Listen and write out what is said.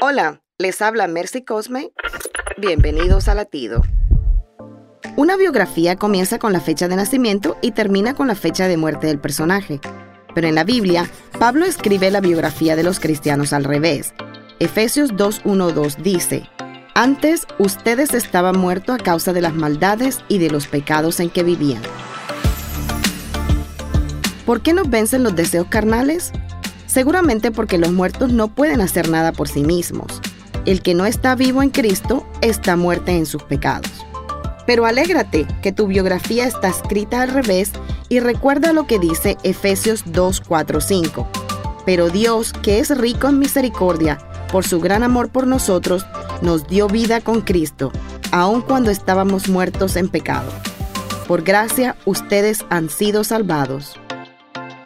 Hola, les habla Mercy Cosme. Bienvenidos a Latido. Una biografía comienza con la fecha de nacimiento y termina con la fecha de muerte del personaje. Pero en la Biblia, Pablo escribe la biografía de los cristianos al revés. Efesios 2.1.2 dice, Antes ustedes estaban muertos a causa de las maldades y de los pecados en que vivían. ¿Por qué nos vencen los deseos carnales? Seguramente porque los muertos no pueden hacer nada por sí mismos. El que no está vivo en Cristo está muerto en sus pecados. Pero alégrate que tu biografía está escrita al revés y recuerda lo que dice Efesios 2, 4, 5. Pero Dios, que es rico en misericordia, por su gran amor por nosotros, nos dio vida con Cristo, aun cuando estábamos muertos en pecado. Por gracia, ustedes han sido salvados.